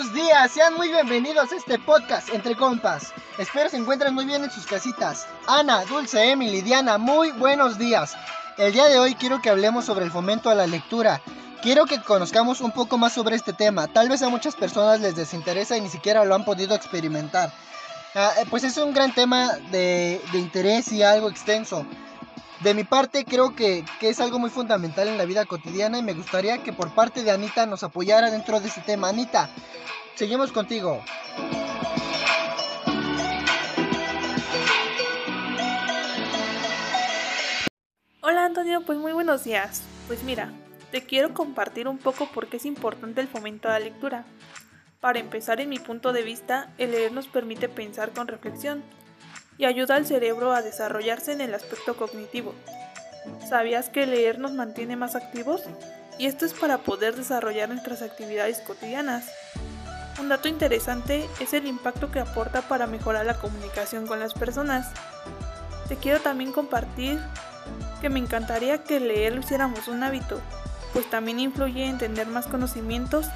Hola, sean muy bienvenidos a este podcast entre compas. Espero se encuentren muy bien en sus casitas. Ana, Dulce, Emily, Diana, muy buenos días. El día de hoy quiero que hablemos sobre el fomento a la lectura. Quiero que conozcamos un poco más sobre este tema. Tal vez a muchas personas les desinteresa y ni siquiera lo han podido experimentar. Ah, eh, pues es un gran tema de interés y algo extenso. De mi parte creo que, que, es algo muy fundamental en la vida cotidiana y me gustaría que por parte de Anita nos apoyara dentro de este tema. Anita, seguimos contigo. Hola Antonio, pues muy buenos días. Pues mira, te quiero compartir un poco por qué es importante el fomento a la lectura. Para empezar, en mi punto de vista, el leer nos permite pensar con reflexión y ayuda al cerebro a desarrollarse en el aspecto cognitivo. ¿Sabías que leer nos mantiene más activos? Y esto es para poder desarrollar nuestras actividades cotidianas. Un dato interesante es el impacto que aporta para mejorar la comunicación con las personas. Te quiero también compartir que me encantaría que leer lo hiciéramos un hábito, pues también influye en tener más conocimientos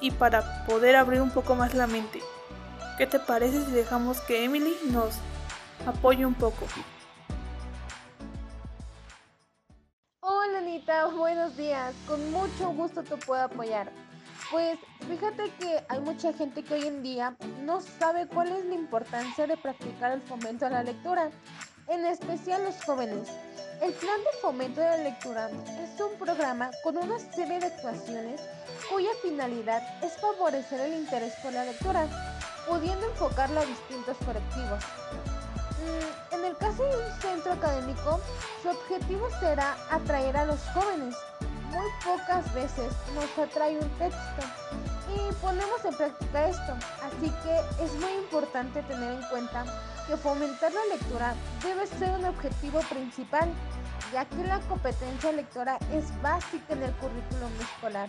y para poder abrir un poco más la mente. ¿Qué te parece si dejamos que Emily nos apoye un poco. Hola Anita, buenos días. Con mucho gusto te puedo apoyar. Pues fíjate que hay mucha gente que hoy en día no sabe cuál es la importancia de practicar el fomento a la lectura, en especial los jóvenes. El plan de fomento de la lectura es un programa con una serie de actuaciones cuya finalidad es favorecer el interés por la lectura, pudiendo enfocarlo a distintos colectivos. Mm, en el caso de un centro académico, su objetivo será atraer a los jóvenes. Muy pocas veces nos atrae un texto y ponemos en práctica esto, así que es muy importante tener en cuenta que fomentar la lectura debe ser un objetivo principal, ya que la competencia lectora es básica en el currículum escolar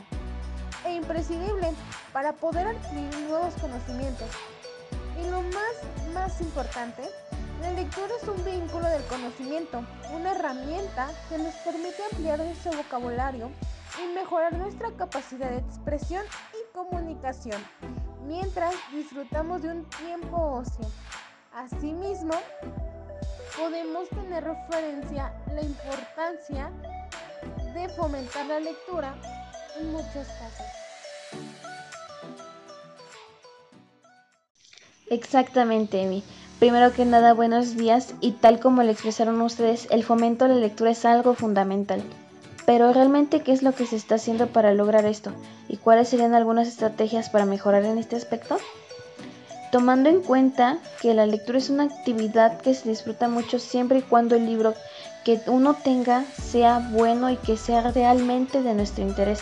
e imprescindible para poder adquirir nuevos conocimientos. Y lo más, más importante la lectura es un vínculo del conocimiento, una herramienta que nos permite ampliar nuestro vocabulario y mejorar nuestra capacidad de expresión y comunicación, mientras disfrutamos de un tiempo ocio. Asimismo, podemos tener referencia la importancia de fomentar la lectura en muchos casos. Exactamente, Emi. Primero que nada, buenos días y tal como lo expresaron ustedes, el fomento a la lectura es algo fundamental. Pero realmente, ¿qué es lo que se está haciendo para lograr esto? ¿Y cuáles serían algunas estrategias para mejorar en este aspecto? Tomando en cuenta que la lectura es una actividad que se disfruta mucho siempre y cuando el libro que uno tenga sea bueno y que sea realmente de nuestro interés.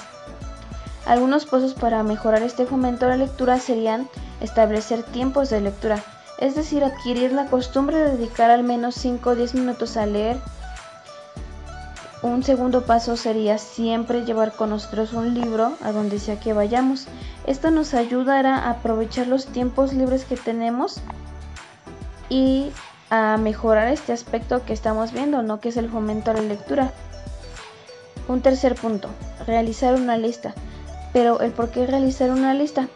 Algunos pasos para mejorar este fomento a la lectura serían establecer tiempos de lectura, es decir, adquirir la costumbre de dedicar al menos 5 o 10 minutos a leer. Un segundo paso sería siempre llevar con nosotros un libro a donde sea que vayamos. Esto nos ayudará a aprovechar los tiempos libres que tenemos y a mejorar este aspecto que estamos viendo, ¿no? Que es el fomento a la lectura. Un tercer punto, realizar una lista. Pero el por qué realizar una lista.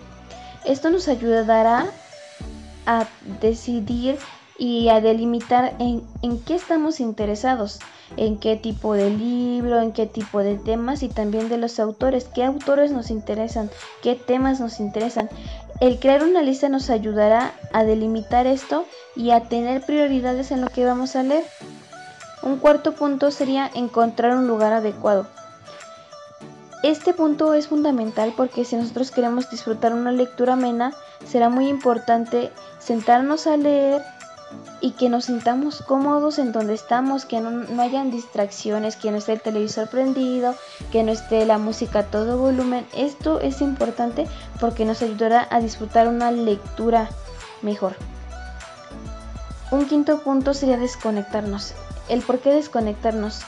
Esto nos ayudará a decidir y a delimitar en, en, qué estamos interesados, en qué tipo de libro, en qué tipo de temas y también de los autores, qué autores nos interesan, qué temas nos interesan. El crear una lista nos ayudará a delimitar esto y a tener prioridades en lo que vamos a leer. Un cuarto punto sería encontrar un lugar adecuado. Este punto es fundamental porque si nosotros queremos disfrutar una lectura amena, será muy importante sentarnos a leer y que nos sintamos cómodos en donde estamos, que no, no, hayan distracciones, que no esté el televisor prendido, que no esté la música a todo volumen. Esto es importante porque nos ayudará a disfrutar una lectura mejor. Un quinto punto sería desconectarnos. El por qué desconectarnos.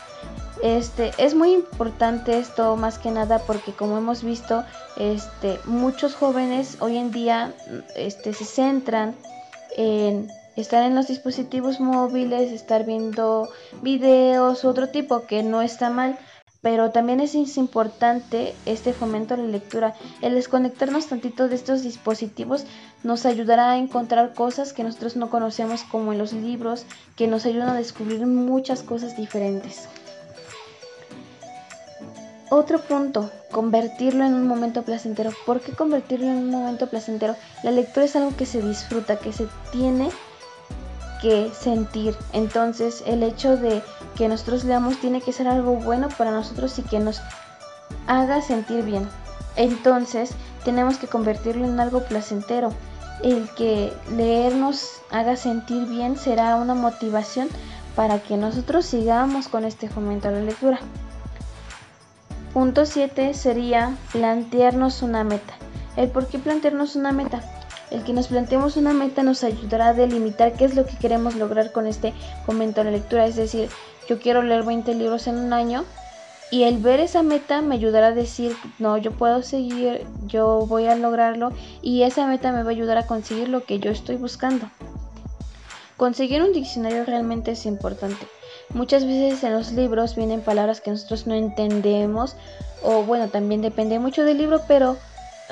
Este, es muy importante esto más que nada porque como hemos visto, este, muchos jóvenes hoy en día este, se centran en estar en los dispositivos móviles, estar viendo videos, otro tipo que no está mal, pero también es importante este fomento a la lectura. El desconectarnos tantito de estos dispositivos nos ayudará a encontrar cosas que nosotros no conocemos como en los libros, que nos ayudan a descubrir muchas cosas diferentes. Otro punto, convertirlo en un momento placentero. ¿Por qué convertirlo en un momento placentero? La lectura es algo que se disfruta, que se tiene que sentir. Entonces el hecho de que nosotros leamos tiene que ser algo bueno para nosotros y que nos haga sentir bien. Entonces tenemos que convertirlo en algo placentero. El que leer nos haga sentir bien será una motivación para que nosotros sigamos con este fomento a la lectura. Punto 7 sería plantearnos una meta. ¿El por qué plantearnos una meta? El que nos planteemos una meta nos ayudará a delimitar qué es lo que queremos lograr con este fomento a la lectura. Es decir, yo quiero leer 20 libros en un año y el ver esa meta me ayudará a decir, no, yo puedo seguir, yo voy a lograrlo y esa meta me va a ayudar a conseguir lo que yo estoy buscando. Conseguir un diccionario realmente es importante. Muchas veces en los libros vienen palabras que nosotros no entendemos o bueno, también depende mucho del libro, pero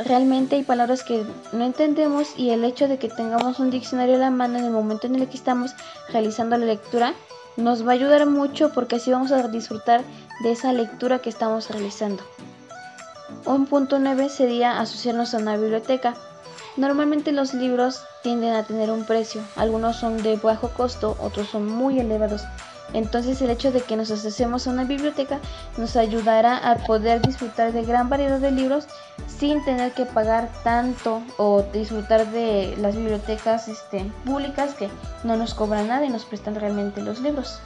realmente hay palabras que no entendemos y el hecho de que tengamos un diccionario a la mano en el momento en el que estamos realizando la lectura nos va a ayudar mucho porque así vamos a disfrutar de esa lectura que estamos realizando. Un punto 9 sería asociarnos a una biblioteca. Normalmente los libros tienden a tener un precio, algunos son de bajo costo, otros son muy elevados. Entonces el hecho de que nos asociemos a una biblioteca nos ayudará a poder disfrutar de gran variedad de libros sin tener que pagar tanto o disfrutar de las bibliotecas este, públicas que no nos cobran nada y nos prestan realmente los libros.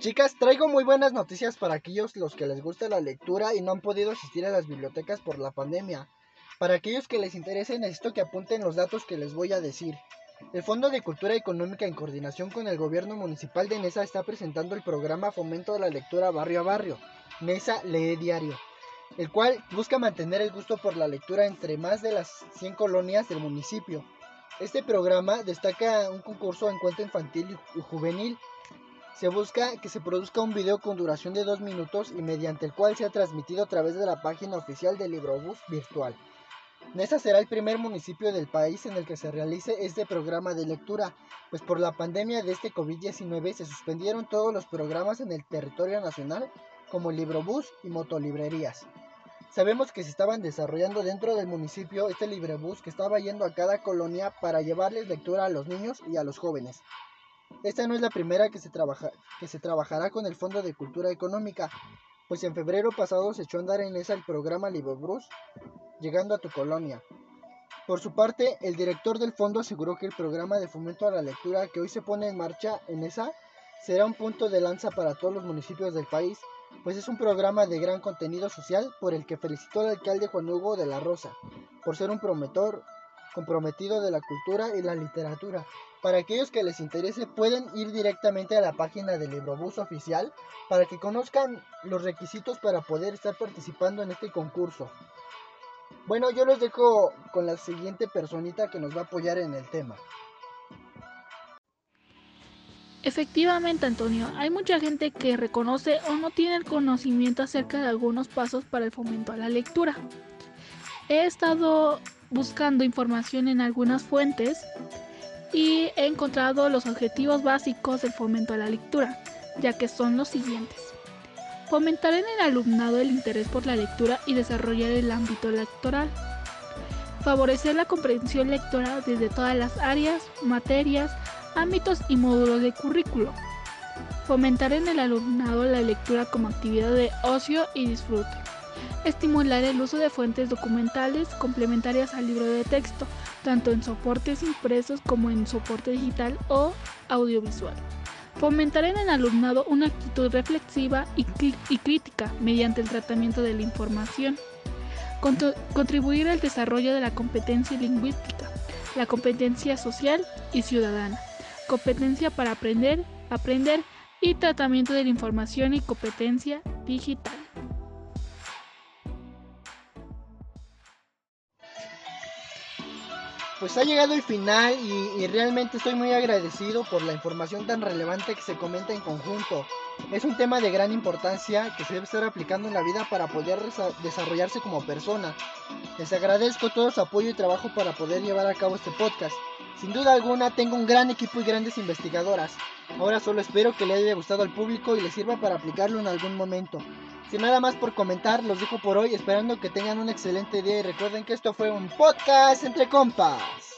Chicas, traigo muy buenas noticias para aquellos los que les gusta la lectura y no han podido asistir a las bibliotecas por la pandemia. Para aquellos que les interese, necesito que apunten los datos que les voy a decir. El Fondo de Cultura Económica en coordinación con el gobierno municipal de Nesa está presentando el programa Fomento de la Lectura Barrio a Barrio, Nesa Lee Diario, el cual busca mantener el gusto por la lectura entre más de las 100 colonias del municipio. Este programa destaca un concurso en cuento infantil y juvenil se busca que se produzca un video con duración de dos minutos y mediante el cual sea transmitido a través de la página oficial del Librobús virtual. Nesa será el primer municipio del país en el que se realice este programa de lectura, pues por la pandemia de este COVID-19 se suspendieron todos los programas en el territorio nacional, como Librobús y motolibrerías. Sabemos que se estaban desarrollando dentro del municipio este librobús que estaba yendo a cada colonia para llevarles lectura a los niños y a los jóvenes. Esta no es la primera que se, trabaja, que se trabajará con el Fondo de Cultura Económica, pues en febrero pasado se echó a andar en esa el programa Bruce, llegando a tu colonia. Por su parte, el director del fondo aseguró que el programa de fomento a la lectura que hoy se pone en marcha en esa será un punto de lanza para todos los municipios del país, pues es un programa de gran contenido social por el que felicitó al alcalde Juan Hugo de la Rosa, por ser un promotor comprometido de la cultura y la literatura. Para aquellos que les interese pueden ir directamente a la página del Librobús oficial para que conozcan los requisitos para poder estar participando en este concurso. Bueno, yo los dejo con la siguiente personita que nos va a apoyar en el tema. Efectivamente, Antonio, hay mucha gente que reconoce o no tiene el conocimiento acerca de algunos pasos para el fomento a la lectura. He estado buscando información en algunas fuentes y he encontrado los objetivos básicos del fomento a la lectura, ya que son los siguientes. Fomentar en el alumnado el interés por la lectura y desarrollar el ámbito lectoral. Favorecer la comprensión lectora desde todas las áreas, materias, ámbitos y módulos de currículo. Fomentar en el alumnado la lectura como actividad de ocio y disfrute. Estimular el uso de fuentes documentales complementarias al libro de texto, tanto en soportes impresos como en soporte digital o audiovisual. Fomentar en el alumnado una actitud reflexiva y, crítica mediante el tratamiento de la información. contribuir al desarrollo de la competencia lingüística, la competencia social y ciudadana, competencia para aprender, aprender y tratamiento de la información y competencia digital. Pues ha llegado el final y, realmente estoy muy agradecido por la información tan relevante que se comenta en conjunto. Es un tema de gran importancia que se debe estar aplicando en la vida para poder desarrollarse como persona. Les agradezco todo su apoyo y trabajo para poder llevar a cabo este podcast. Sin duda alguna tengo un gran equipo y grandes investigadoras. Ahora solo espero que le haya gustado al público y le sirva para aplicarlo en algún momento. Sin nada más por comentar, los dejo por hoy esperando que tengan un excelente día y recuerden que esto fue un podcast entre compas.